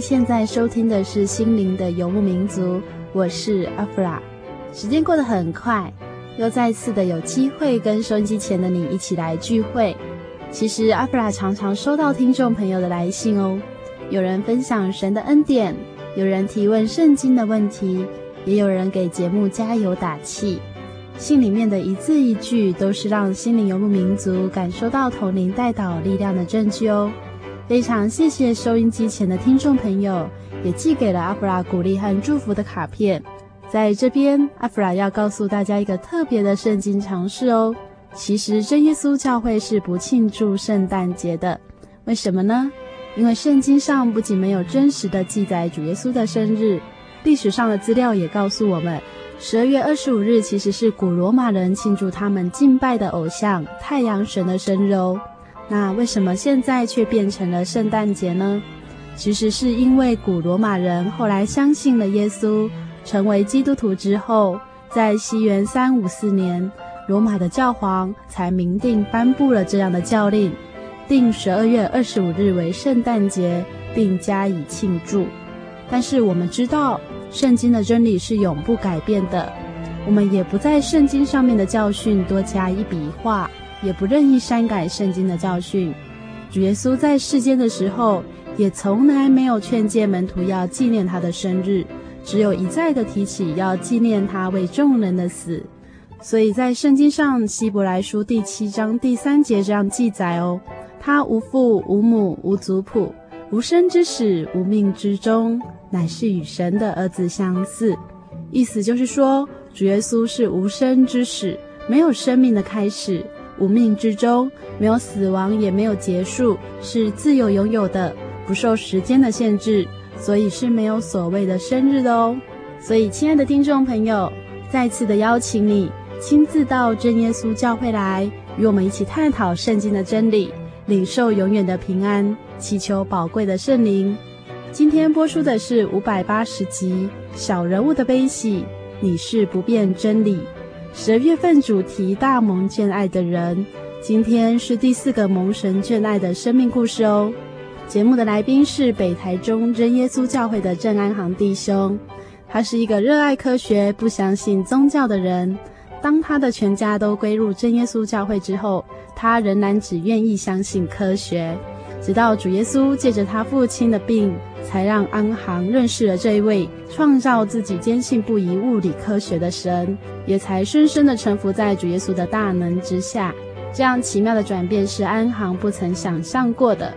现在收听的是《心灵的游牧民族》，我是阿弗拉。时间过得很快，又再次的有机会跟收音机前的你一起来聚会。其实阿弗拉常常收到听众朋友的来信哦，有人分享神的恩典，有人提问圣经的问题，也有人给节目加油打气。信里面的一字一句，都是让心灵游牧民族感受到同灵带导力量的证据哦。非常谢谢收音机前的听众朋友，也寄给了阿弗拉鼓励和祝福的卡片。在这边，阿弗拉要告诉大家一个特别的圣经常识哦。其实真耶稣教会是不庆祝圣诞节的，为什么呢？因为圣经上不仅没有真实的记载主耶稣的生日，历史上的资料也告诉我们，十二月二十五日其实是古罗马人庆祝他们敬拜的偶像太阳神的生日哦。那为什么现在却变成了圣诞节呢？其实是因为古罗马人后来相信了耶稣，成为基督徒之后，在西元三五四年，罗马的教皇才明定颁布了这样的教令，定十二月二十五日为圣诞节，并加以庆祝。但是我们知道，圣经的真理是永不改变的，我们也不在圣经上面的教训多加一笔一画。也不任意删改圣经的教训。主耶稣在世间的时候，也从来没有劝诫门徒要纪念他的生日，只有一再的提起要纪念他为众人的死。所以在圣经上，希伯来书第七章第三节这样记载哦：他无父无母无族谱，无生之始无命之终，乃是与神的儿子相似。意思就是说，主耶稣是无生之始，没有生命的开始。无命之中，没有死亡，也没有结束，是自由拥有的，不受时间的限制，所以是没有所谓的生日的哦。所以，亲爱的听众朋友，再次的邀请你亲自到真耶稣教会来，与我们一起探讨圣经的真理，领受永远的平安，祈求宝贵的圣灵。今天播出的是五百八十集《小人物的悲喜》，你是不变真理。十二月份主题大蒙眷爱的人，今天是第四个蒙神眷爱的生命故事哦。节目的来宾是北台中真耶稣教会的郑安行弟兄，他是一个热爱科学、不相信宗教的人。当他的全家都归入真耶稣教会之后，他仍然只愿意相信科学。直到主耶稣借着他父亲的病，才让安行认识了这一位创造自己坚信不疑物理科学的神，也才深深的臣服在主耶稣的大能之下。这样奇妙的转变是安行不曾想象过的。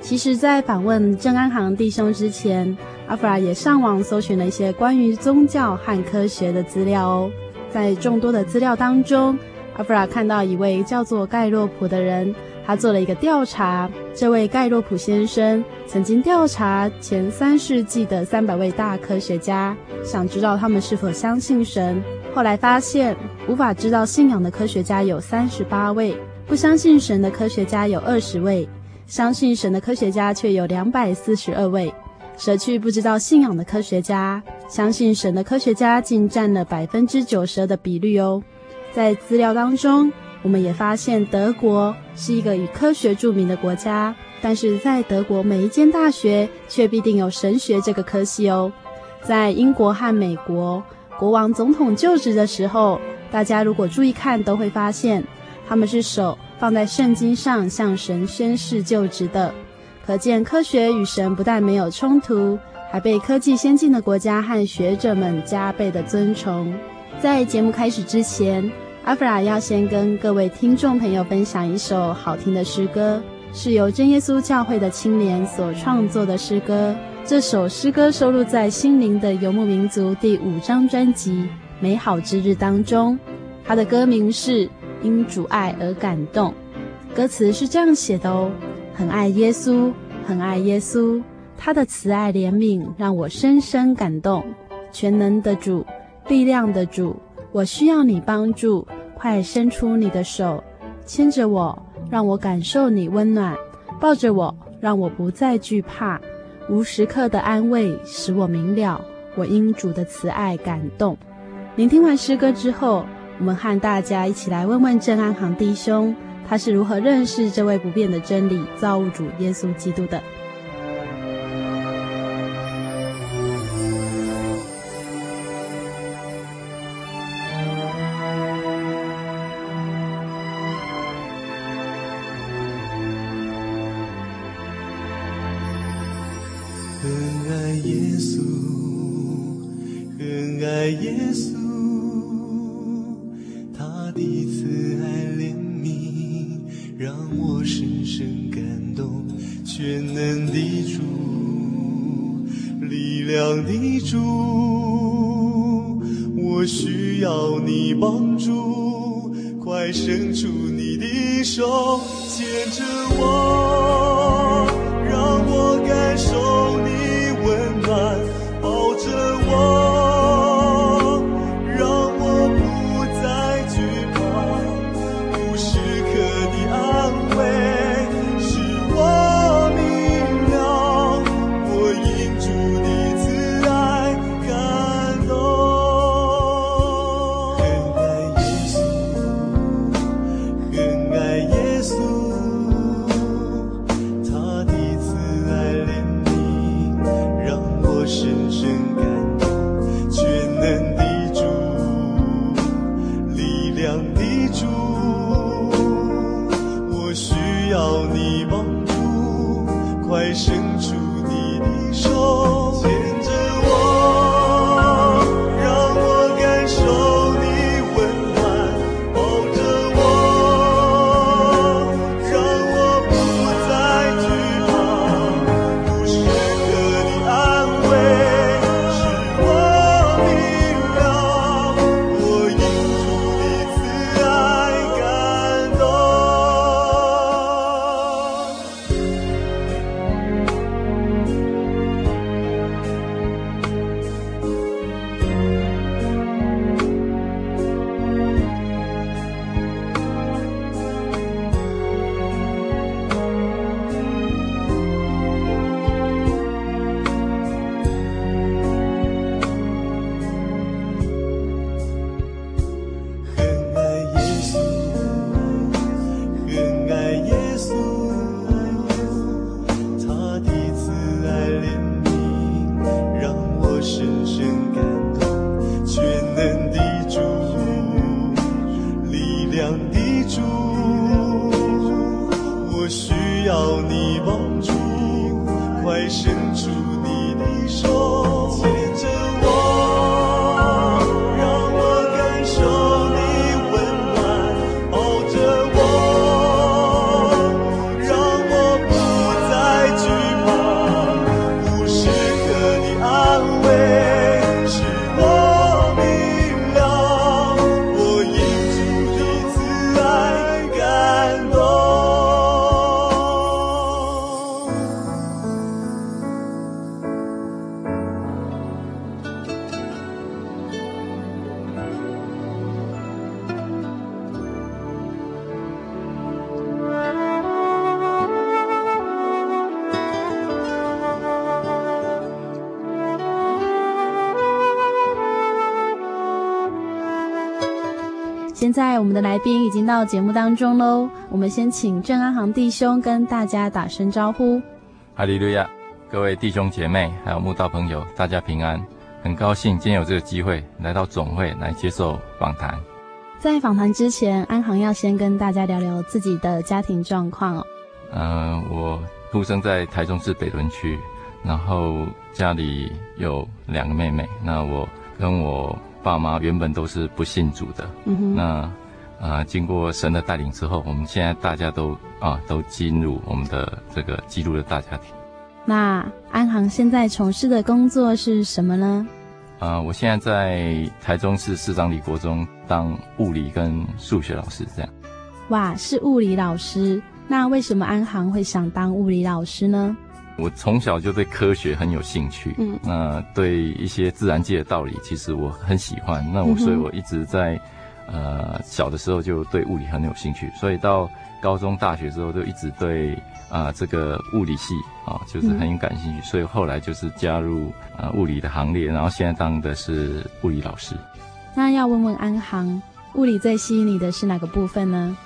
其实，在访问郑安行弟兄之前，阿弗拉也上网搜寻了一些关于宗教和科学的资料哦。在众多的资料当中，阿弗拉看到一位叫做盖洛普的人。他做了一个调查，这位盖洛普先生曾经调查前三世纪的三百位大科学家，想知道他们是否相信神。后来发现，无法知道信仰的科学家有三十八位，不相信神的科学家有二十位，相信神的科学家却有两百四十二位。舍去不知道信仰的科学家，相信神的科学家竟占了百分之九十的比率哦。在资料当中，我们也发现德国是一个以科学著名的国家，但是在德国每一间大学却必定有神学这个科系哦。在英国和美国，国王、总统就职的时候，大家如果注意看，都会发现他们是手放在圣经上向神宣誓就职的。可见科学与神不但没有冲突，还被科技先进的国家和学者们加倍的尊崇。在节目开始之前，阿弗拉要先跟各位听众朋友分享一首好听的诗歌，是由真耶稣教会的青年所创作的诗歌。这首诗歌收录在《心灵的游牧民族》第五张专辑《美好之日》当中。它的歌名是《因主爱而感动》，歌词是这样写的哦。很爱耶稣，很爱耶稣，他的慈爱怜悯让我深深感动。全能的主，力量的主，我需要你帮助，快伸出你的手，牵着我，让我感受你温暖，抱着我，让我不再惧怕。无时刻的安慰使我明了，我因主的慈爱感动。聆听完诗歌之后，我们和大家一起来问问郑安行弟兄。他是如何认识这位不变的真理造物主耶稣基督的？主，我需要你帮助，快伸出你的手，牵着我，经到节目当中喽，我们先请郑安行弟兄跟大家打声招呼。哈利路亚，各位弟兄姐妹还有慕道朋友，大家平安。很高兴今天有这个机会来到总会来接受访谈。在访谈之前，安行要先跟大家聊聊自己的家庭状况哦。嗯、呃，我出生在台中市北屯区，然后家里有两个妹妹。那我跟我爸妈原本都是不信主的。嗯哼。那啊、呃，经过神的带领之后，我们现在大家都啊都进入我们的这个基督的大家庭。那安航现在从事的工作是什么呢？啊、呃，我现在在台中市市长里国中当物理跟数学老师，这样。哇，是物理老师。那为什么安航会想当物理老师呢？我从小就对科学很有兴趣，嗯，那对一些自然界的道理，其实我很喜欢。那我所以，我一直在呃小的时候就对物理很有兴趣，所以到高中、大学之后，就一直对啊、呃、这个物理系啊、哦，就是很有感兴趣。所以后来就是加入啊、呃、物理的行列，然后现在当的是物理老师。那要问问安航，物理最吸引你的是哪个部分呢？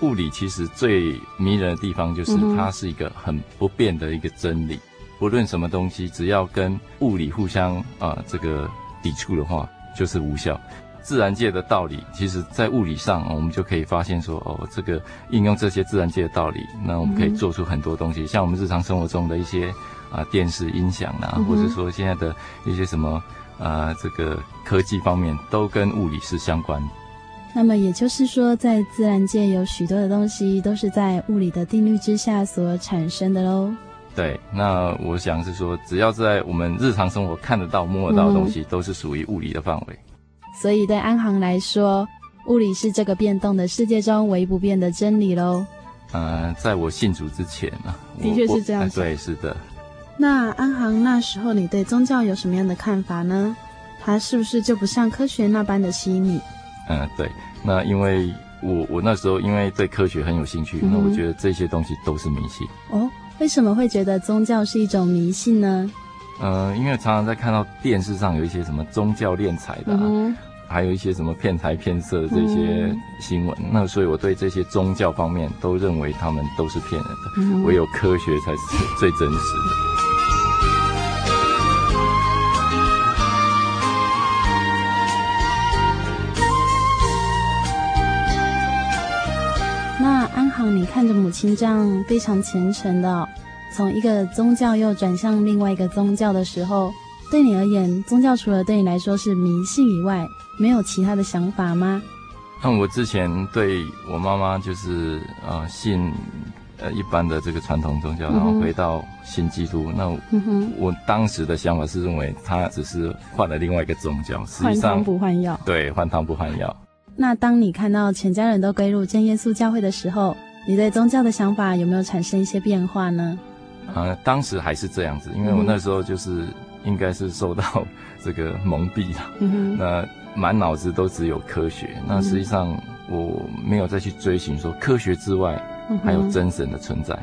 物理其实最迷人的地方就是它是一个很不变的一个真理，嗯、不论什么东西，只要跟物理互相啊、呃、这个抵触的话，就是无效。自然界的道理，其实在物理上，我们就可以发现说，哦，这个应用这些自然界的道理，那我们可以做出很多东西，嗯、像我们日常生活中的一些啊、呃、电视音响啊，嗯、或者说现在的一些什么啊、呃、这个科技方面，都跟物理是相关的。那么也就是说，在自然界有许多的东西都是在物理的定律之下所产生的喽。对，那我想是说，只要在我们日常生活看得到、摸得到的东西，嗯、都是属于物理的范围。所以对安行来说，物理是这个变动的世界中唯一不变的真理喽。呃，在我信主之前啊，的确是这样子。对，是的。那安行那时候，你对宗教有什么样的看法呢？它是不是就不像科学那般的吸引你？嗯，对，那因为我我那时候因为对科学很有兴趣，嗯、那我觉得这些东西都是迷信。哦，为什么会觉得宗教是一种迷信呢？呃，因为常常在看到电视上有一些什么宗教敛财的、啊，嗯、还有一些什么骗财骗色的这些新闻，嗯、那所以我对这些宗教方面都认为他们都是骗人的，嗯、唯有科学才是最真实的。那安航你看着母亲这样非常虔诚的，从一个宗教又转向另外一个宗教的时候，对你而言，宗教除了对你来说是迷信以外，没有其他的想法吗？那我之前对我妈妈就是呃信呃一般的这个传统宗教，然后回到信基督。那我，嗯哼，我当时的想法是认为她只是换了另外一个宗教，实际上换汤不换药。对，换汤不换药。那当你看到全家人都归入真耶稣教会的时候，你对宗教的想法有没有产生一些变化呢？呃，当时还是这样子，因为我那时候就是应该是受到 这个蒙蔽了，嗯、哼那满脑子都只有科学，那实际上我没有再去追寻说科学之外还有真神的存在，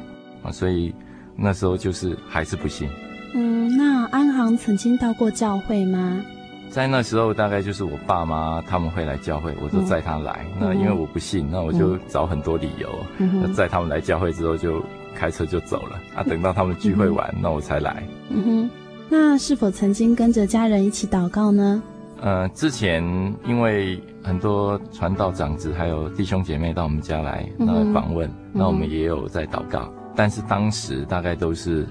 啊，所以那时候就是还是不信。嗯，那安航曾经到过教会吗？在那时候，大概就是我爸妈他们会来教会，我就载他来。嗯、那因为我不信，那我就找很多理由。嗯、那载他们来教会之后，就开车就走了。啊，等到他们聚会完，嗯、那我才来。嗯哼，那是否曾经跟着家人一起祷告呢？呃，之前因为很多传道长子还有弟兄姐妹到我们家来那访问，嗯、那我们也有在祷告。嗯、但是当时大概都是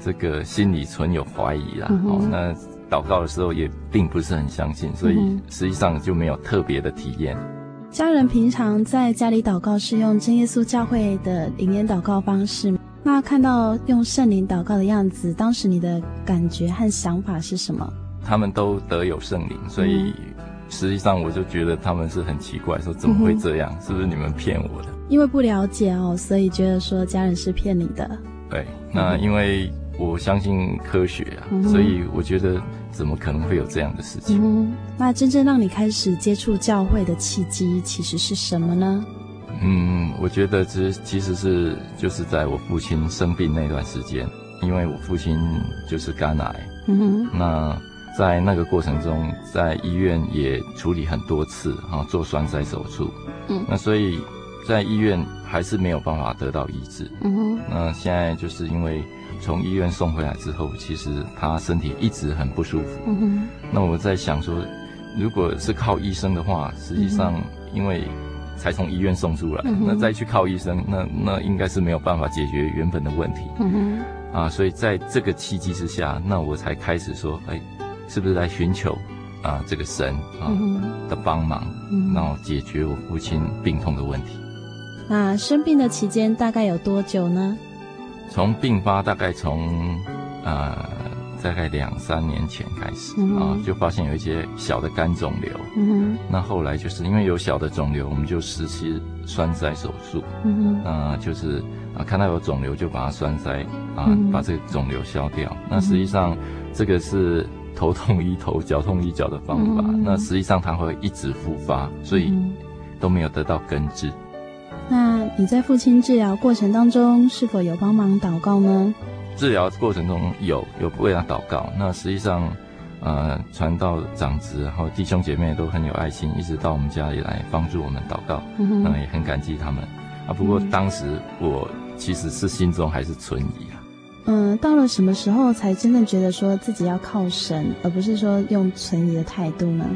这个心里存有怀疑啦。嗯、哦，那。祷告的时候也并不是很相信，所以实际上就没有特别的体验。家人平常在家里祷告是用真耶稣教会的灵言祷告方式，那看到用圣灵祷告的样子，当时你的感觉和想法是什么？他们都得有圣灵，所以实际上我就觉得他们是很奇怪，说怎么会这样？嗯、是不是你们骗我的？因为不了解哦，所以觉得说家人是骗你的。对，那因为。我相信科学啊，嗯、所以我觉得怎么可能会有这样的事情？嗯，那真正让你开始接触教会的契机，其实是什么呢？嗯，我觉得其实其实是就是在我父亲生病那段时间，因为我父亲就是肝癌。嗯哼，那在那个过程中，在医院也处理很多次啊，做栓塞手术。嗯，那所以在医院还是没有办法得到医治。嗯哼，那现在就是因为从医院送回来之后，其实他身体一直很不舒服。嗯哼，那我在想说，如果是靠医生的话，实际上因为才从医院送出来，嗯、那再去靠医生，那那应该是没有办法解决原本的问题。嗯哼，啊，所以在这个契机之下，那我才开始说，哎，是不是来寻求啊这个神啊、嗯、的帮忙，然后解决我父亲病痛的问题。那生病的期间大概有多久呢？从病发大概从啊。大概两三年前开始、嗯、啊，就发现有一些小的肝肿瘤。嗯哼。那后来就是因为有小的肿瘤，我们就实施栓塞手术。嗯哼。那就是啊，看到有肿瘤就把它栓塞啊，嗯、把这个肿瘤消掉。嗯、那实际上这个是头痛医头，脚痛医脚的方法。嗯、那实际上它会一直复发，所以都没有得到根治。那你在父亲治疗过程当中是否有帮忙祷告呢？治疗过程中有有为他祷告，那实际上，呃，传道长子然后弟兄姐妹都很有爱心，一直到我们家里来帮助我们祷告，嗯哼，那也很感激他们啊。不过当时我其实是心中还是存疑啊。嗯，到了什么时候才真的觉得说自己要靠神，而不是说用存疑的态度呢？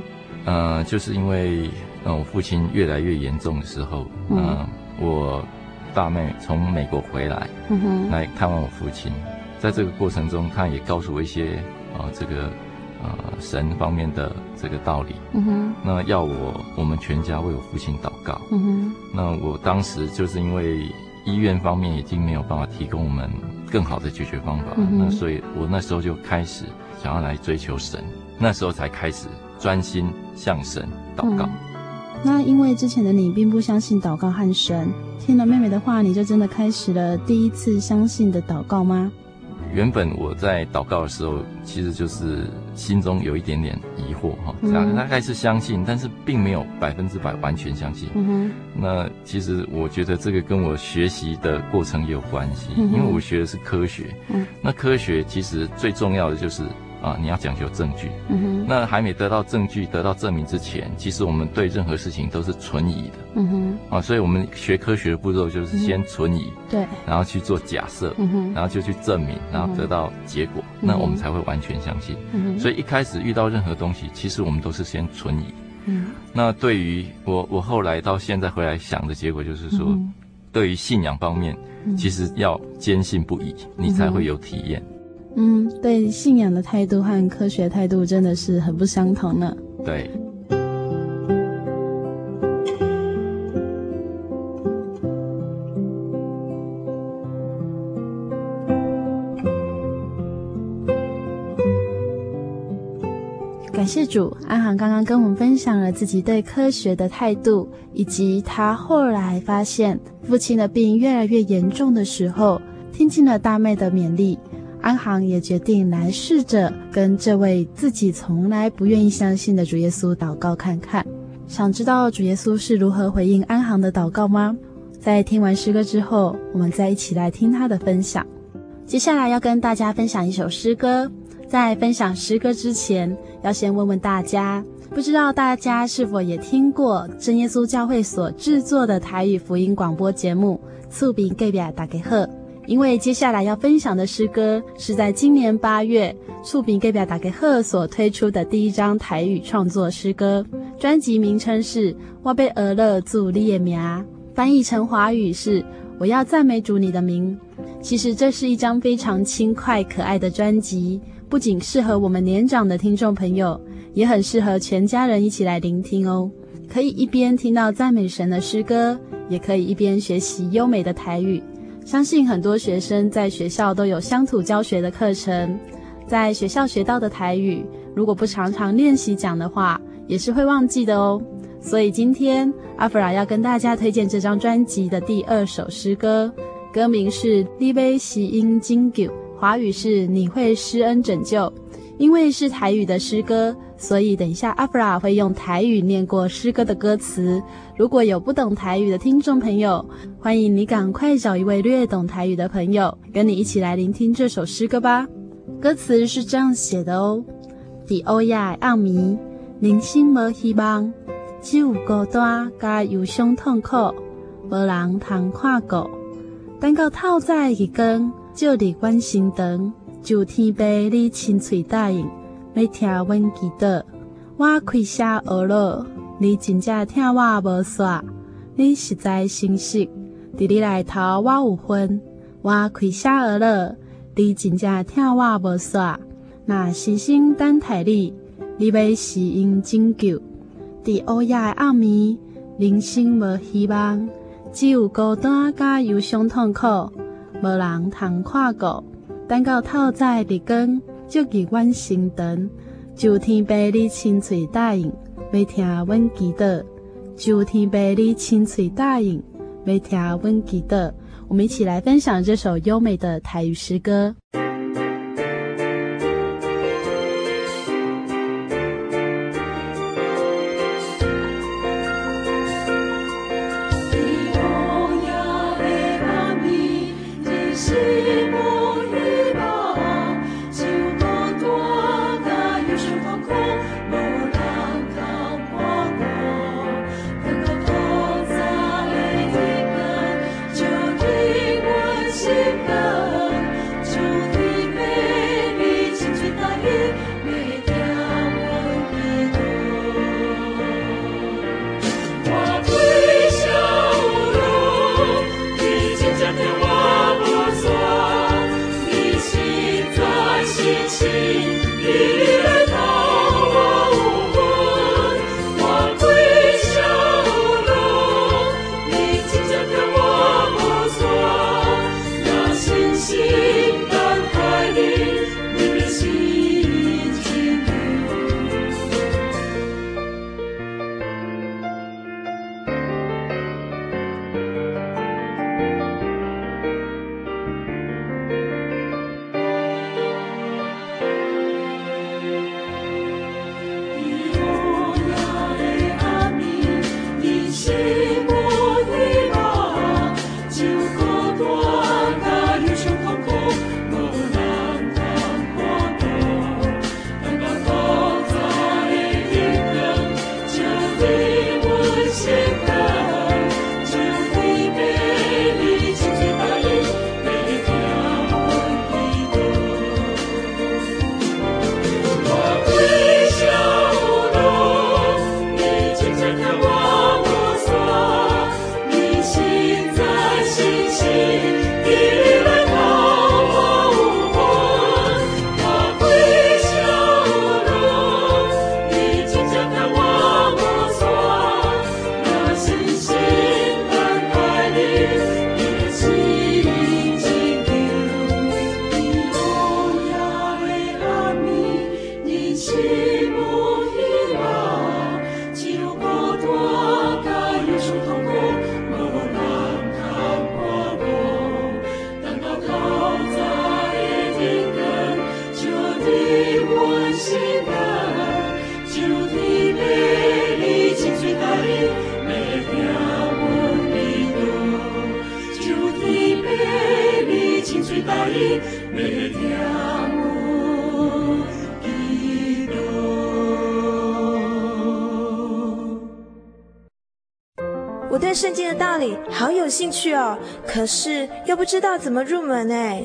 呃，就是因为呃我父亲越来越严重的时候，嗯、呃，我。大妹从美国回来，嗯哼，来看望我父亲。在这个过程中，他也告诉我一些啊、呃，这个呃神方面的这个道理。嗯哼，那要我我们全家为我父亲祷告。嗯哼，那我当时就是因为医院方面已经没有办法提供我们更好的解决方法，嗯，那所以我那时候就开始想要来追求神。那时候才开始专心向神祷告。嗯那因为之前的你并不相信祷告和神，听了妹妹的话，你就真的开始了第一次相信的祷告吗？原本我在祷告的时候，其实就是心中有一点点疑惑哈，大概是相信，但是并没有百分之百完全相信。那其实我觉得这个跟我学习的过程也有关系，因为我学的是科学。嗯。那科学其实最重要的就是。啊，你要讲究证据。嗯哼。那还没得到证据、得到证明之前，其实我们对任何事情都是存疑的。嗯哼。啊，所以我们学科学的步骤就是先存疑。对。然后去做假设。嗯哼。然后就去证明，然后得到结果，那我们才会完全相信。嗯哼。所以一开始遇到任何东西，其实我们都是先存疑。嗯。那对于我，我后来到现在回来想的结果就是说，对于信仰方面，其实要坚信不疑，你才会有体验。嗯，对信仰的态度和科学态度真的是很不相同呢。对。感谢主，安航刚刚跟我们分享了自己对科学的态度，以及他后来发现父亲的病越来越严重的时候，听进了大妹的勉励。安航也决定来试着跟这位自己从来不愿意相信的主耶稣祷告看看。想知道主耶稣是如何回应安航的祷告吗？在听完诗歌之后，我们再一起来听他的分享。接下来要跟大家分享一首诗歌。在分享诗歌之前，要先问问大家，不知道大家是否也听过真耶稣教会所制作的台语福音广播节目《厝边隔壁大家好》。因为接下来要分享的诗歌是在今年八月，厝边隔壁大家好所推出的第一张台语创作诗歌，专辑名称是《我被鹅乐祖你的名》，翻译成华语是“我要赞美主你的名”。其实这是一张非常轻快可爱的专辑，不仅适合我们年长的听众朋友，也很适合全家人一起来聆听哦。可以一边听到赞美神的诗歌，也可以一边学习优美的台语。相信很多学生在学校都有乡土教学的课程，在学校学到的台语，如果不常常练习讲的话，也是会忘记的哦。所以今天阿弗拉要跟大家推荐这张专辑的第二首诗歌，歌名是《你要施恩拯救》，华语是“你会施恩拯救”。因为是台语的诗歌，所以等一下阿弗拉会用台语念过诗歌的歌词。如果有不懂台语的听众朋友，欢迎你赶快找一位略懂台语的朋友，跟你一起来聆听这首诗歌吧。歌词是这样写的哦：伫乌夜的暗暝，人生无希望，只有孤单甲忧伤痛苦，无人通看顾。等到透早日光照入阮心肠，就天父你亲嘴答应，要听阮祈祷。我开车学路，你真正听我无煞，你实在诚实，伫你内头我有份。我开车学路，你真正听我无煞，若先生等待你，你要施恩拯救。伫乌夜的暗暝，人生无希望，只有孤单甲忧伤痛苦，无人通看顾。等到透早日光照入阮成长。求天父你亲嘴答应，要听阮祈祷。求天父你亲嘴答应，要听阮祈祷。我们一起来分享这首优美的台语诗歌。Spirit. 我对圣经的道理好有兴趣哦，可是又不知道怎么入门哎。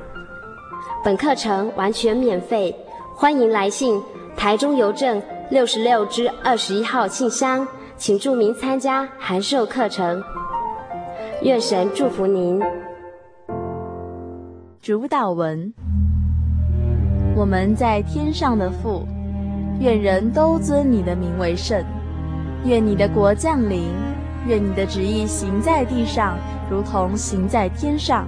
本课程完全免费，欢迎来信台中邮政六十六支二十一号信箱，请注明参加函授课程。愿神祝福您。主导文：我们在天上的父，愿人都尊你的名为圣，愿你的国降临。愿你的旨意行在地上，如同行在天上。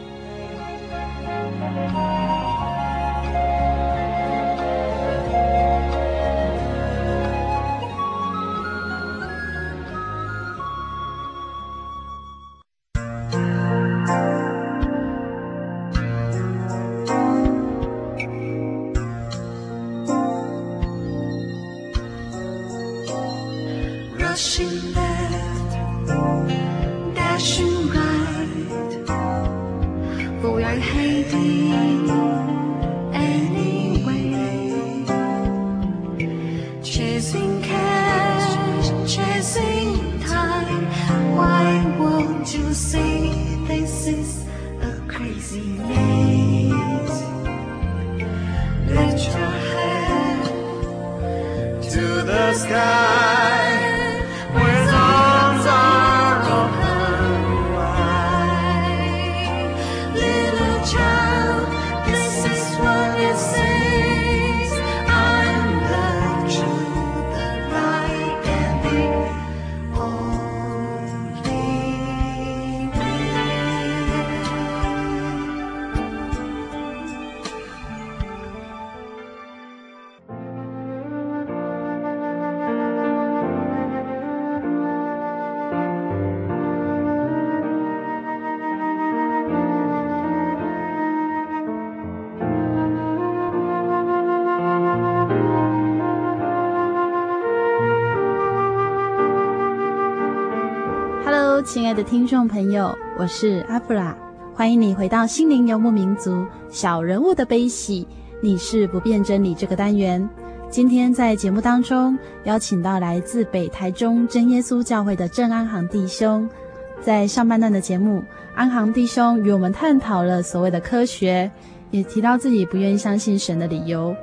亲爱的听众朋友，我是阿弗拉，欢迎你回到心灵游牧民族小人物的悲喜，你是不变真理这个单元。今天在节目当中邀请到来自北台中真耶稣教会的郑安航弟兄，在上半段的节目，安航弟兄与我们探讨了所谓的科学，也提到自己不愿意相信神的理由。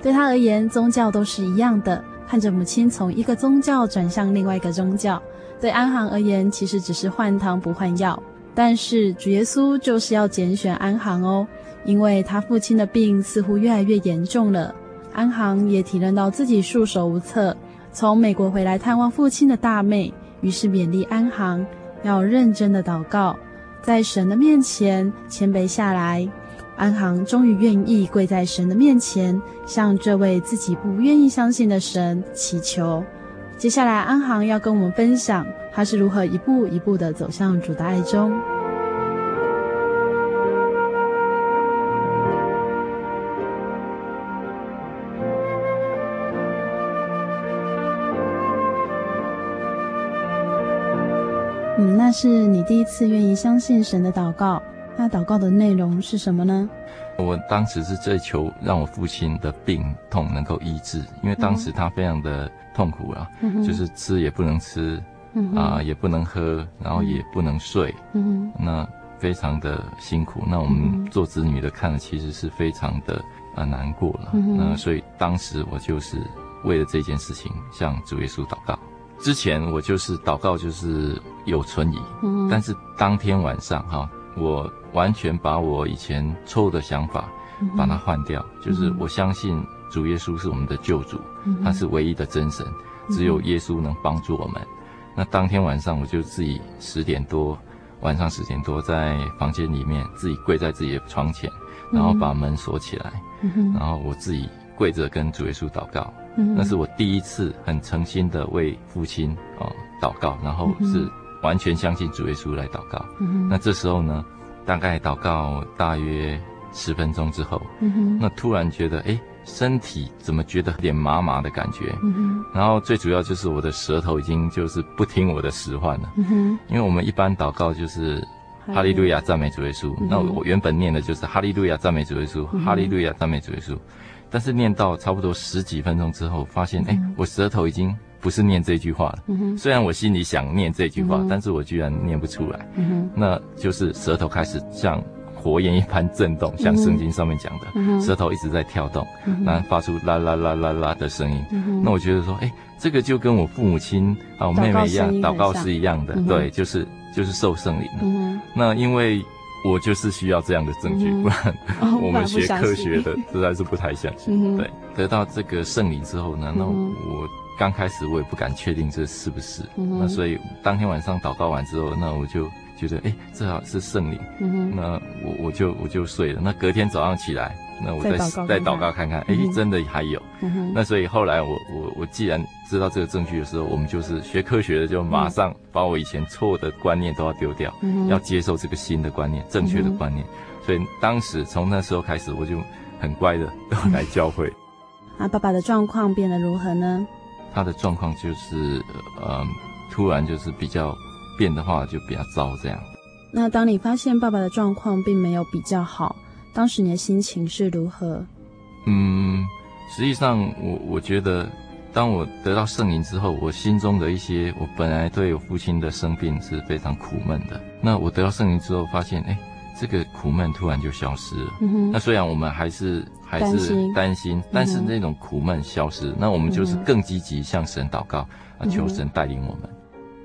对他而言，宗教都是一样的，看着母亲从一个宗教转向另外一个宗教。对安航而言，其实只是换汤不换药。但是主耶稣就是要拣选安航哦，因为他父亲的病似乎越来越严重了。安航也体认到自己束手无策。从美国回来探望父亲的大妹，于是勉励安航要认真的祷告，在神的面前谦卑下来。安航终于愿意跪在神的面前，向这位自己不愿意相信的神祈求。接下来，安航要跟我们分享他是如何一步一步的走向主的爱中。嗯，那是你第一次愿意相信神的祷告。那祷告的内容是什么呢？我当时是追求让我父亲的病痛能够医治，因为当时他非常的。痛苦啊，嗯、就是吃也不能吃，嗯、啊也不能喝，然后也不能睡，嗯、那非常的辛苦。那我们做子女的看了，其实是非常的啊难过了。嗯、那所以当时我就是为了这件事情向主耶稣祷告。之前我就是祷告，就是有存疑，嗯，但是当天晚上哈，我完全把我以前错误的想法把它换掉，嗯，就是我相信主耶稣是我们的救主，嗯，他是唯一的真神，只有耶稣能帮助我们。嗯，那当天晚上我就自己十点多，晚上十点多在房间里面自己跪在自己的床前，然后把门锁起来，嗯，然后我自己跪着跟主耶稣祷告。那是我第一次很诚心的为父亲哦祷告，然后是完全相信主耶稣来祷告。嗯、那这时候呢，大概祷告大约十分钟之后，嗯、那突然觉得哎，身体怎么觉得有点麻麻的感觉？嗯、然后最主要就是我的舌头已经就是不听我的使唤了。嗯、因为我们一般祷告就是哈利路亚赞美主耶稣，嗯、那我原本念的就是哈利路亚赞美主耶稣，嗯、哈利路亚赞美主耶稣。但是念到差不多十几分钟之后，发现哎、嗯，我舌头已经不是念这句话了。嗯、虽然我心里想念这句话，嗯、但是我居然念不出来。嗯、那就是舌头开始像火焰一般震动，嗯、像圣经上面讲的，嗯、舌头一直在跳动，然后、发出啦啦啦啦啦的声音。嗯、那我觉得说，哎，这个就跟我父母亲啊，我妹妹一样，祷告是一样的。嗯、对，就是就是受圣灵那因为。我就是需要这样的证据，嗯、不然我们学科学的实在是不太相信。对，得到这个圣灵之后呢，那我刚开始我也不敢确定这是不是。嗯、那所以当天晚上祷告完之后，那我就觉得，哎，这好是圣灵。嗯、那我我就我就睡了。那隔天早上起来。那我再再祷告看看，哎，真的还有。那所以后来我我我既然知道这个证据的时候，我们就是学科学的，就马上把我以前错的观念都要丢掉，要接受这个新的观念，正确的观念。所以当时从那时候开始，我就很乖的都来教会。啊，爸爸的状况变得如何呢？他的状况就是，呃，突然就是比较变的话就比较糟这样。那当你发现爸爸的状况并没有比较好。当时你的心情是如何？嗯，实际上我我觉得，当我得到圣灵之后，我心中的一些我本来对我父亲的生病是非常苦闷的。那我得到圣灵之后，发现哎，这个苦闷突然就消失了。嗯哼。那虽然我们还是还是担心，但是那种苦闷消失，那我们就是更积极向神祷告啊，求神带领我们。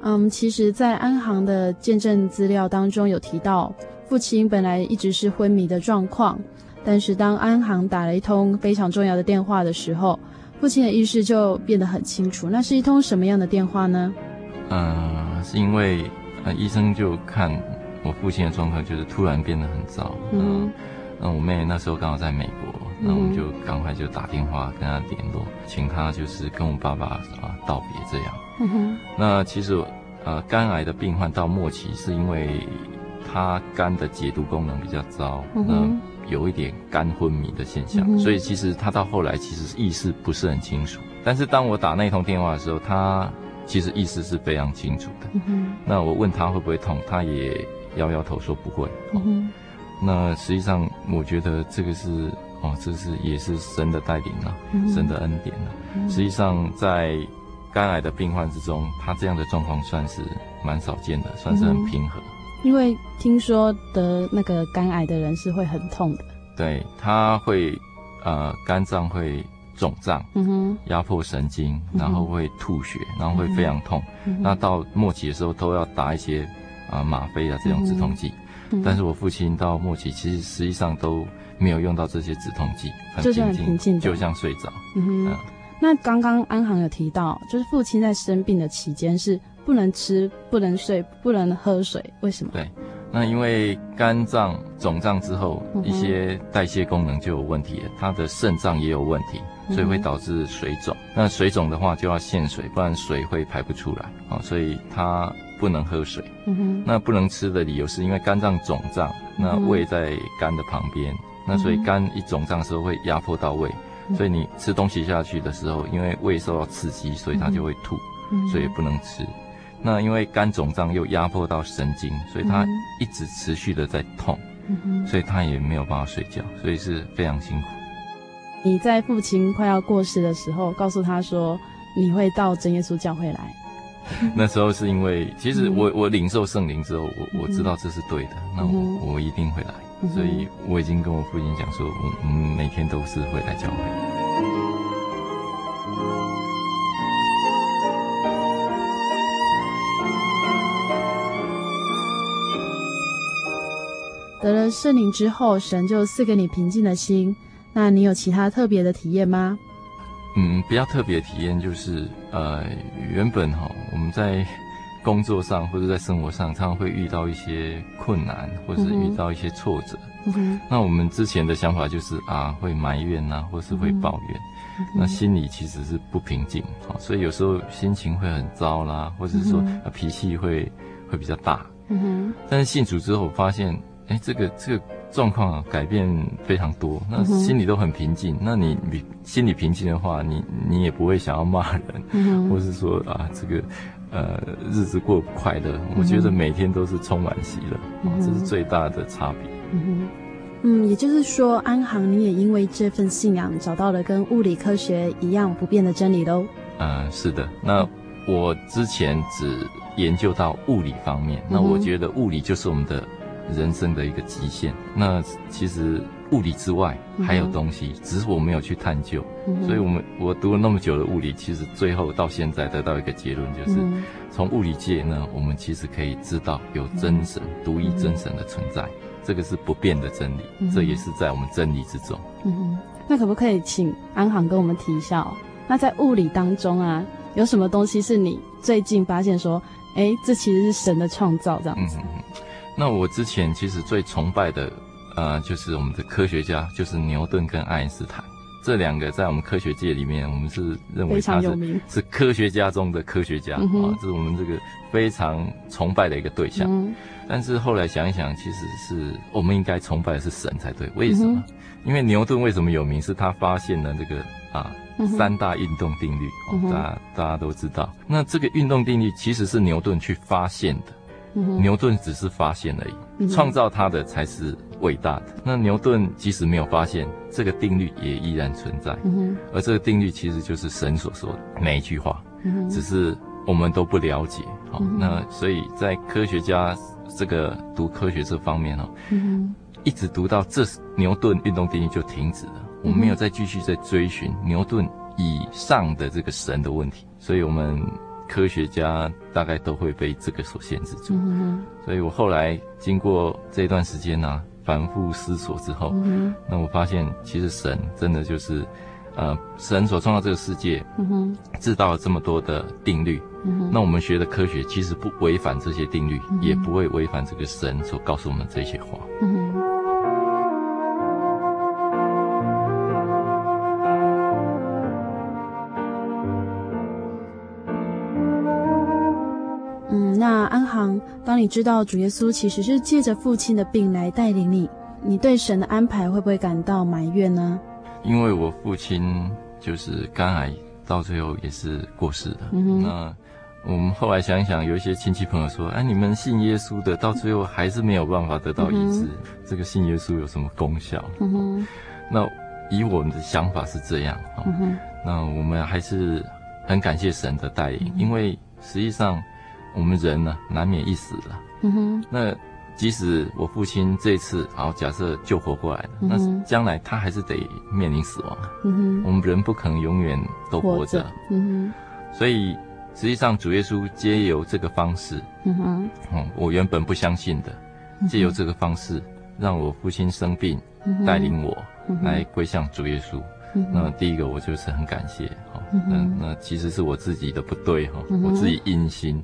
嗯，其实，在安航的见证资料当中有提到。父亲本来一直是昏迷的状况，但是当安航打了一通非常重要的电话的时候，父亲的意识就变得很清楚。那是一通什么样的电话呢？嗯、呃，是因为呃医生就看我父亲的状况，就是突然变得很糟。嗯，那我妹那时候刚好在美国，那我们就赶快就打电话跟他联络，请他就是跟我爸爸啊道别这样。嗯哼。那其实呃肝癌的病患到末期是因为。他肝的解毒功能比较糟，那、嗯、有一点肝昏迷的现象，嗯、所以其实他到后来其实意识不是很清楚。但是当我打那通电话的时候，他其实意识是非常清楚的。嗯、那我问他会不会痛，他也摇摇头说不会。嗯、那实际上我觉得这个是哦，这是也是神的带领啊，嗯、神的恩典啊。嗯、实际上在肝癌的病患之中，他这样的状况算是蛮少见的，算是很平和。因为听说得那个肝癌的人是会很痛的，对，他会，呃，肝脏会肿胀，嗯哼，压迫神经，然后会吐血，然后会非常痛。嗯、那到末期的时候都要打一些啊、呃、吗啡啊这种止痛剂。嗯、但是我父亲到末期其实实际上都没有用到这些止痛剂，就很平静，就像睡着。嗯哼。呃、那刚刚安行有提到，就是父亲在生病的期间是。不能吃，不能睡，不能喝水，为什么？对，那因为肝脏肿胀之后，一些代谢功能就有问题了，他的肾脏也有问题，所以会导致水肿。那水肿的话就要限水，不然水会排不出来啊，所以他不能喝水。嗯哼。那不能吃的理由是因为肝脏肿胀，那胃在肝的旁边，那所以肝一肿胀的时候会压迫到胃，所以你吃东西下去的时候，因为胃受到刺激，所以它就会吐，所以不能吃。那因为肝肿胀又压迫到神经，所以他一直持续的在痛，所以他也没有办法睡觉，所以是非常辛苦。你在父亲快要过世的时候，告诉他说你会到真耶稣教会来。那时候是因为，其实我我领受圣灵之后，我我知道这是对的，那我我一定会来，所以我已经跟我父亲讲说我们每天都是会来教会。得了圣灵之后神就赐给你平静的心那你有其他特别的体验吗？嗯比较特别的体验就是呃原本哈我们在工作上或者在生活上，常常会遇到一些困难，或者是遇到一些挫折。嗯。那我们之前的想法就是啊，会埋怨呐、啊，或是会抱怨，嗯、那心里其实是不平静，好，所以有时候心情会很糟啦，或者是说、嗯、脾气会会比较大。嗯哼。但是信主之后，发现。哎，这个这个状况啊，改变非常多，那心里都很平静。嗯、那你你心里平静的话，你你也不会想要骂人，嗯、或是说啊，这个呃日子过不快乐。嗯、我觉得每天都是充满喜乐，嗯、这是最大的差别。嗯嗯，也就是说，安航你也因为这份信仰找到了跟物理科学一样不变的真理喽。嗯，是的。那我之前只研究到物理方面，嗯、那我觉得物理就是我们的。人生的一个极限。那其实物理之外还有东西，嗯、只是我没有去探究。嗯、所以我们我读了那么久的物理，其实最后到现在得到一个结论，就是、嗯、从物理界呢，我们其实可以知道有真神、嗯、独一真神的存在，嗯、这个是不变的真理，嗯、这也是在我们真理之中。嗯，那可不可以请安航跟我们提一下哦？那在物理当中啊，有什么东西是你最近发现说，哎，这其实是神的创造这样子？嗯那我之前其实最崇拜的，呃，就是我们的科学家，就是牛顿跟爱因斯坦这两个，在我们科学界里面，我们是认为他是是科学家中的科学家啊，这是我们这个非常崇拜的一个对象。嗯、但是后来想一想，其实是我们应该崇拜的是神才对。为什么？嗯、因为牛顿为什么有名？是他发现了这个啊三大运动定律，大家大家都知道。那这个运动定律其实是牛顿去发现的。牛顿只是发现而已，创造它的才是伟大的。那牛顿即使没有发现这个定律，也依然存在。而这个定律其实就是神所说的每一句话，只是我们都不了解。好，那所以在科学家这个读科学这方面哦，一直读到这牛顿运动定律就停止了，我们没有再继续在追寻牛顿以上的这个神的问题，所以我们。科学家大概都会被这个所限制住，嗯、所以我后来经过这段时间呢、啊，反复思索之后，嗯、那我发现其实神真的就是，呃，神所创造这个世界，嗯、哼。知道了这么多的定律，那我们学的科学其实不违反这些定律，嗯、也不会违反这个神所告诉我们这些话。嗯当你知道主耶稣其实是借着父亲的病来带领你，你对神的安排会不会感到埋怨呢？因为我父亲就是肝癌，到最后也是过世的。那我们后来想一想，有一些亲戚朋友说：“哎，你们信耶稣的，到最后还是没有办法得到医治，嗯、这个信耶稣有什么功效？”嗯哼。那以我们的想法是这样。嗯。那我们还是很感谢神的带领，嗯、因为实际上。我们人呢，难免一死了。嗯哼。那即使我父亲这次，好假设救活过来了，嗯、那将来他还是得面临死亡。嗯哼。我们人不可能永远都活着。嗯哼。所以实际上主耶稣借由这个方式，嗯哼。嗯，我原本不相信的，借由这个方式让我父亲生病，带领我来归向主耶稣。嗯、哼那第一个我就是很感谢。嗯，那其实是我自己的不对哈，我自己阴心，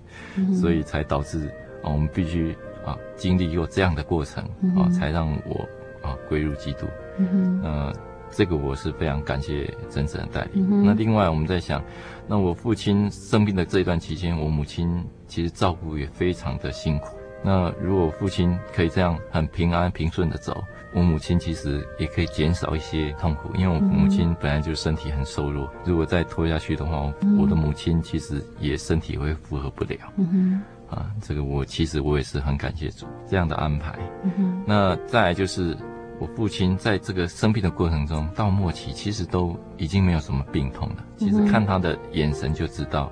所以才导致啊，我们必须啊经历过这样的过程啊，才让我啊归入基督。嗯，那这个我是非常感谢真神的带领。那另外我们在想，那我父亲生病的这一段期间，我母亲其实照顾也非常的辛苦。那如果父亲可以这样很平安平顺的走。我母亲其实也可以减少一些痛苦，因为我母亲本来就身体很瘦弱，如果再拖下去的话，我的母亲其实也身体会负荷不了。嗯，啊，这个我其实我也是很感谢主这样的安排。嗯，那再来就是。我父亲在这个生病的过程中，到末期其实都已经没有什么病痛了。其实看他的眼神就知道，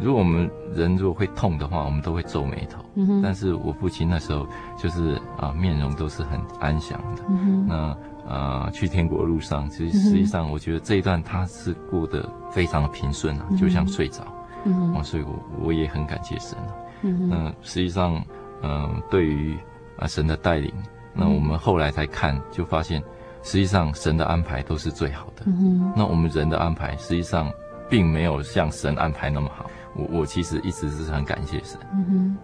如果我们人如果会痛的话，我们都会皱眉头。但是我父亲那时候就是啊，面容都是很安详的。那啊，去天国路上，其实实际上我觉得这一段他是过得非常的平顺啊，就像睡着。啊，所以我我也很感谢神。那实际上，嗯，对于啊神的带领。那我们后来才看，就发现实际上神的安排都是最好的。嗯，那我们人的安排实际上并没有像神安排那么好。我我其实一直是很感谢神。嗯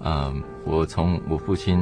哼，嗯，我从我父亲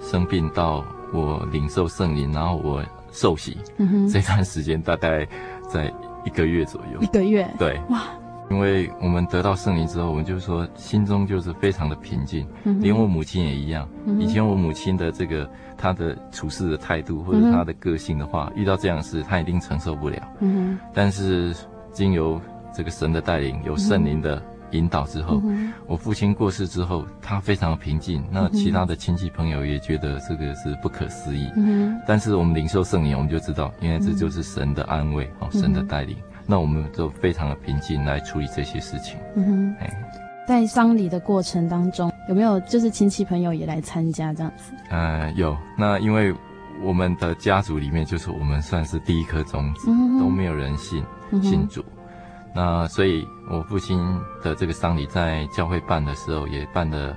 生病到我领受圣灵，然后我受洗，嗯哼，这段时间大概在一个月左右。一个月。对。哇。因为我们得到圣灵之后，我们就是说心中就是非常的平静，嗯、连我母亲也一样。嗯、以前我母亲的这个她的处事的态度或者她的个性的话，嗯、遇到这样的事她一定承受不了。嗯、但是经由这个神的带领，有圣灵的引导之后，嗯、我父亲过世之后，他非常平静。那其他的亲戚朋友也觉得这个是不可思议。嗯、但是我们领受圣灵，我们就知道，因为这就是神的安慰，哦，神的带领。那我们就非常的平静来处理这些事情。嗯哼，哎，在丧礼的过程当中，有没有就是亲戚朋友也来参加这样子？呃，有。那因为我们的家族里面，就是我们算是第一颗种子，嗯、都没有人信、嗯、信主。那所以，我父亲的这个丧礼在教会办的时候，也办得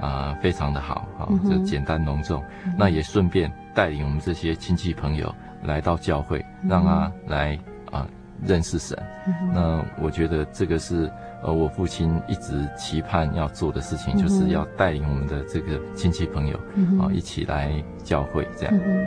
啊、呃、非常的好啊，就简单隆重。嗯、那也顺便带领我们这些亲戚朋友来到教会，嗯、让他来啊。呃认识神，嗯、那我觉得这个是呃我父亲一直期盼要做的事情，嗯、就是要带领我们的这个亲戚朋友啊、嗯呃、一起来教会这样。嗯、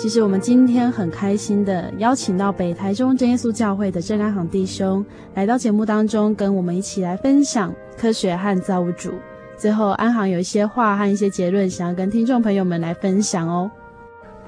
其实我们今天很开心的邀请到北台中真耶稣教会的郑安行弟兄来到节目当中，跟我们一起来分享科学和造物主。最后，安行有一些话和一些结论，想要跟听众朋友们来分享哦。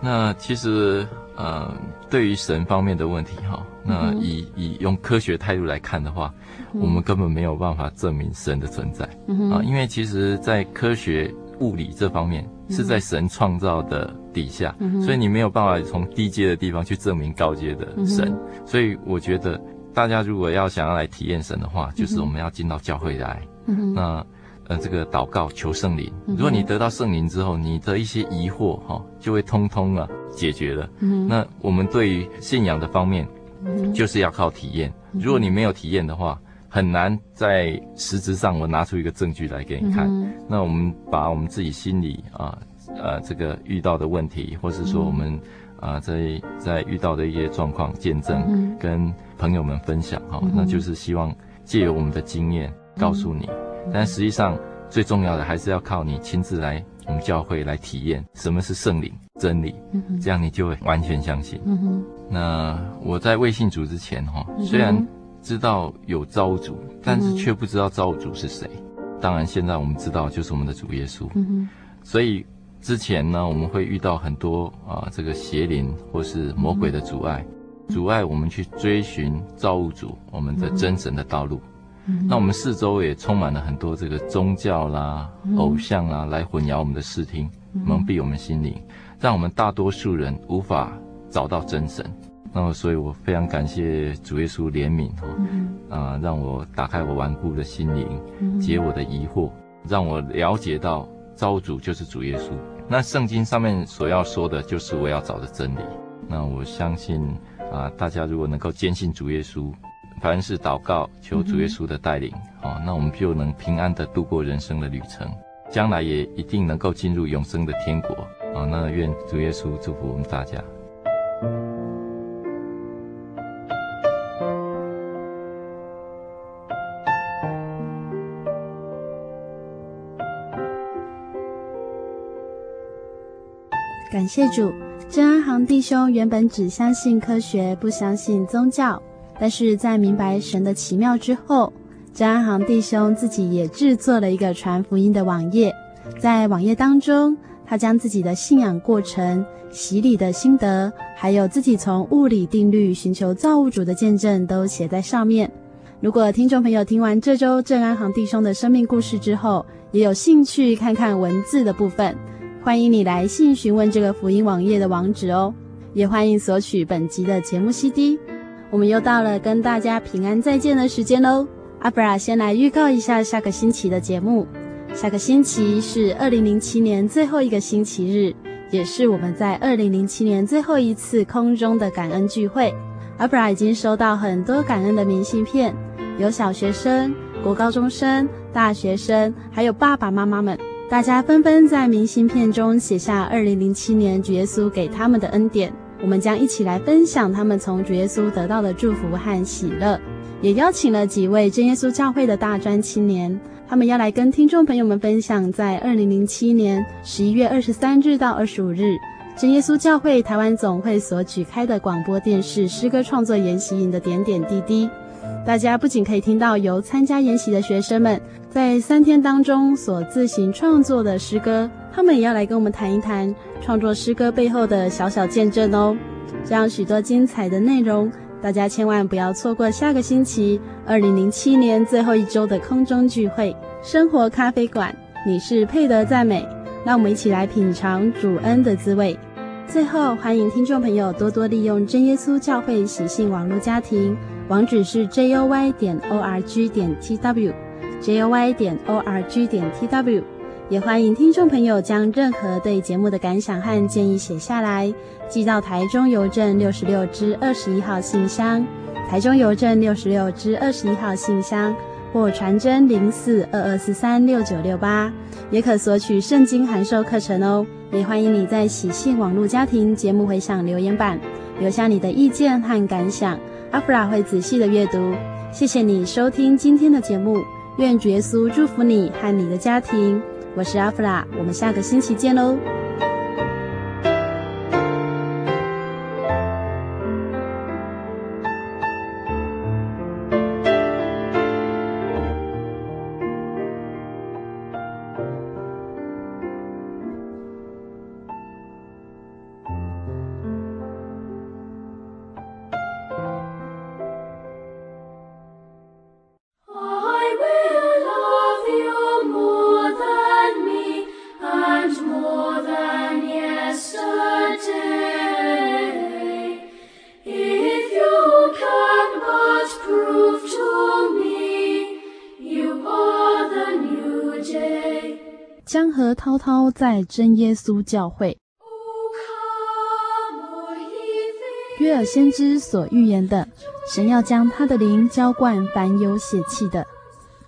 那其实，呃，对于神方面的问题，哈，那以、嗯、以用科学态度来看的话，嗯、我们根本没有办法证明神的存在、嗯、啊，因为其实，在科学物理这方面是在神创造的底下，嗯、所以你没有办法从低阶的地方去证明高阶的神。嗯、所以，我觉得大家如果要想要来体验神的话，就是我们要进到教会来。嗯、那呃，这个祷告求圣灵。如果你得到圣灵之后，你的一些疑惑哈、哦，就会通通啊解决了。嗯，那我们对于信仰的方面，嗯，就是要靠体验。如果你没有体验的话，很难在实质上我拿出一个证据来给你看。嗯、那我们把我们自己心里啊呃这个遇到的问题，或是说我们啊、呃、在在遇到的一些状况见证，跟朋友们分享哈、哦，那就是希望借由我们的经验告诉你。但实际上，最重要的还是要靠你亲自来我们教会来体验什么是圣灵真理，嗯、这样你就会完全相信。嗯、那我在未信主之前哈，虽然知道有造物主，嗯、但是却不知道造物主是谁。当然，现在我们知道就是我们的主耶稣。嗯、所以之前呢，我们会遇到很多啊这个邪灵或是魔鬼的阻碍，嗯、阻碍我们去追寻造物主我们的真神的道路。那我们四周也充满了很多这个宗教啦、嗯、偶像啦，来混淆我们的视听，蒙蔽我们心灵，让我们大多数人无法找到真神。那么，所以我非常感谢主耶稣怜悯哈，啊、让我打开我顽固的心灵，嗯、解我的疑惑，让我了解到造主就是主耶稣。那圣经上面所要说的，就是我要找的真理。那我相信啊、呃，大家如果能够坚信主耶稣。凡是祷告，求主耶稣的带领，哦，那我们就能平安的度过人生的旅程，将来也一定能够进入永生的天国。啊、哦，那愿主耶稣祝福我们大家。感谢主，郑安行弟兄原本只相信科学，不相信宗教。但是在明白神的奇妙之后，郑安行弟兄自己也制作了一个传福音的网页。在网页当中，他将自己的信仰过程、洗礼的心得，还有自己从物理定律寻求造物主的见证，都写在上面。如果听众朋友听完这周郑安行弟兄的生命故事之后，也有兴趣看看文字的部分，欢迎你来信询问这个福音网页的网址哦。也欢迎索取本集的节目 CD。我们又到了跟大家平安再见的时间喽。阿布拉先来预告一下下个星期的节目。下个星期是二零零七年最后一个星期日，也是我们在二零零七年最后一次空中的感恩聚会。阿布拉已经收到很多感恩的明信片，有小学生、国高中生、大学生，还有爸爸妈妈们，大家纷纷在明信片中写下2007年主耶稣给他们的恩典。我们将一起来分享他们从主耶稣得到的祝福和喜乐，也邀请了几位真耶稣教会的大专青年，他们要来跟听众朋友们分享在2007年11月23日到25日真耶稣教会台湾总会所举开的广播电视诗歌创作研习营的点点滴滴。大家不仅可以听到由参加研习的学生们在三天当中所自行创作的诗歌。他们也要来跟我们谈一谈创作诗歌背后的小小见证哦。这样许多精彩的内容，大家千万不要错过下个星期二零零七年最后一周的空中聚会——生活咖啡馆。你是配得赞美，让我们一起来品尝主恩的滋味。最后，欢迎听众朋友多多利用真耶稣教会喜信网络家庭，网址是 joy 点 org 点 tw，joy 点 org 点 tw。也欢迎听众朋友将任何对节目的感想和建议写下来，寄到台中邮政六十六支二十一号信箱，台中邮政六十六支二十一号信箱，或传真零四二二四三六九六八，也可索取圣经函授课程哦。也欢迎你在喜信网络家庭节目回响留言板留下你的意见和感想，阿弗拉会仔细的阅读。谢谢你收听今天的节目，愿主耶稣祝福你和你的家庭。我是阿弗拉，我们下个星期见喽。滔滔在真耶稣教会，约尔先知所预言的，神要将他的灵浇灌凡有血气的，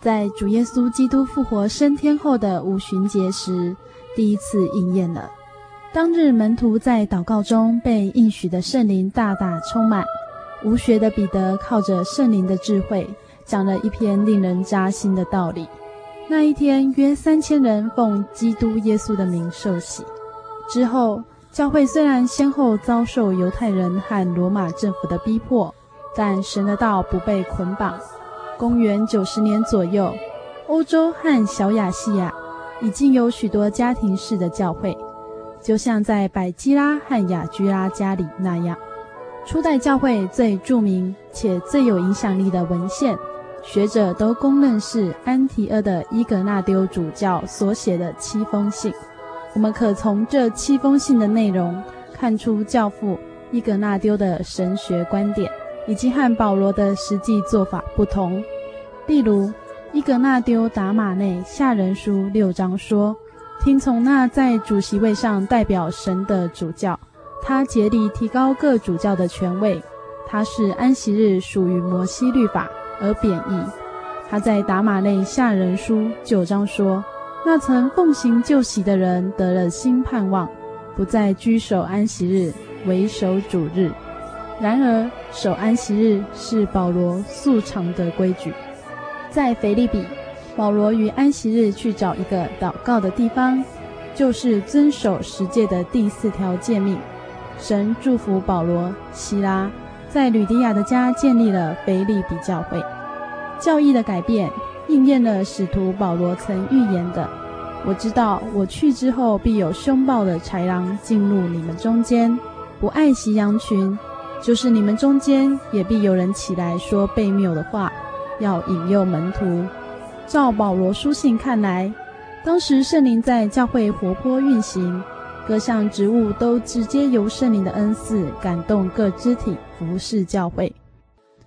在主耶稣基督复活升天后的五旬节时，第一次应验了。当日门徒在祷告中被应许的圣灵大大充满，无学的彼得靠着圣灵的智慧，讲了一篇令人扎心的道理。那一天，约三千人奉基督耶稣的名受洗。之后，教会虽然先后遭受犹太人和罗马政府的逼迫，但神的道不被捆绑。公元九十年左右，欧洲和小亚细亚已经有许多家庭式的教会，就像在百基拉和雅居拉家里那样。初代教会最著名且最有影响力的文献。学者都公认是安提阿的伊格纳丢主教所写的七封信。我们可从这七封信的内容看出教父伊格纳丢的神学观点，以及和保罗的实际做法不同。例如，伊格纳丢达马内下人书六章说：“听从那在主席位上代表神的主教，他竭力提高各主教的权位。他是安息日属于摩西律法。”而贬义，他在达马内下人书九章说：“那曾奉行旧习的人得了新盼望，不再居守安息日，唯守主日。然而守安息日是保罗素常的规矩。在腓立比，保罗于安息日去找一个祷告的地方，就是遵守十诫的第四条诫命。神祝福保罗、希拉。”在吕迪亚的家建立了腓立比教会，教义的改变应验了使徒保罗曾预言的：“我知道我去之后，必有凶暴的豺狼进入你们中间，不爱惜羊群；就是你们中间也必有人起来说悖谬的话，要引诱门徒。”照保罗书信看来，当时圣灵在教会活泼运行。各项职务都直接由圣灵的恩赐感动各肢体服侍教会，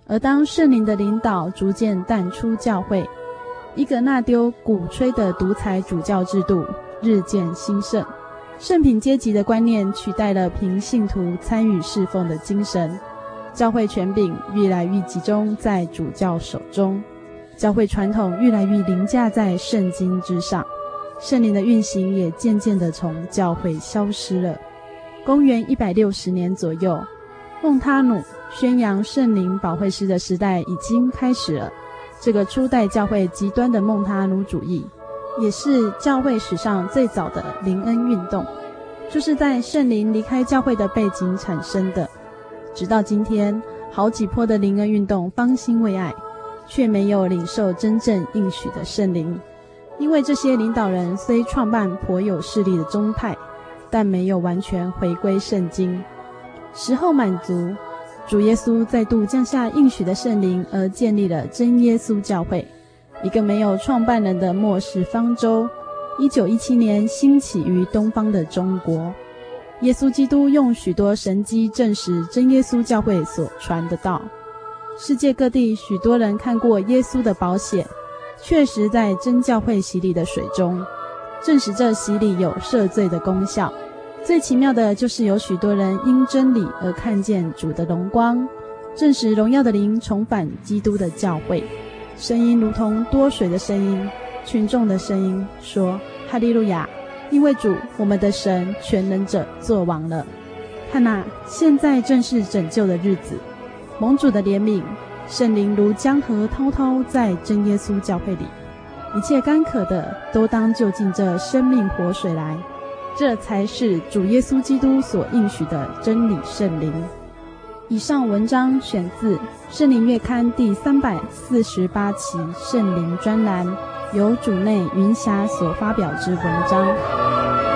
而当圣灵的领导逐渐淡出教会，伊格纳丢鼓吹的独裁主教制度日渐兴盛，圣品阶级的观念取代了凭信徒参与侍奉的精神，教会权柄越来越集中在主教手中。教会传统愈来愈凌驾在圣经之上，圣灵的运行也渐渐地从教会消失了。公元一百六十年左右，孟他努宣扬圣灵保惠师的时代已经开始了。这个初代教会极端的孟他努主义，也是教会史上最早的灵恩运动，就是在圣灵离开教会的背景产生的。直到今天，好几波的灵恩运动方兴未艾，却没有领受真正应许的圣灵，因为这些领导人虽创办颇有势力的宗派，但没有完全回归圣经。时候满足。主耶稣再度降下应许的圣灵，而建立了真耶稣教会，一个没有创办人的末世方舟。一九一七年兴起于东方的中国，耶稣基督用许多神迹证实真耶稣教会所传的道。世界各地许多人看过耶稣的宝血，确实在真教会洗礼的水中，证实这洗礼有赦罪的功效。最奇妙的就是有许多人因真理而看见主的荣光，证实荣耀的灵重返基督的教会。声音如同多水的声音，群众的声音说：“哈利路亚！因为主我们的神全能者作王了。看哪，现在正是拯救的日子，蒙主的怜悯，圣灵如江河滔滔在真耶稣教会里，一切干渴的都当就近这生命活水来。”这才是主耶稣基督所应许的真理圣灵。以上文章选自《圣灵月刊》第三百四十八期圣灵专栏，由主内云霞所发表之文章。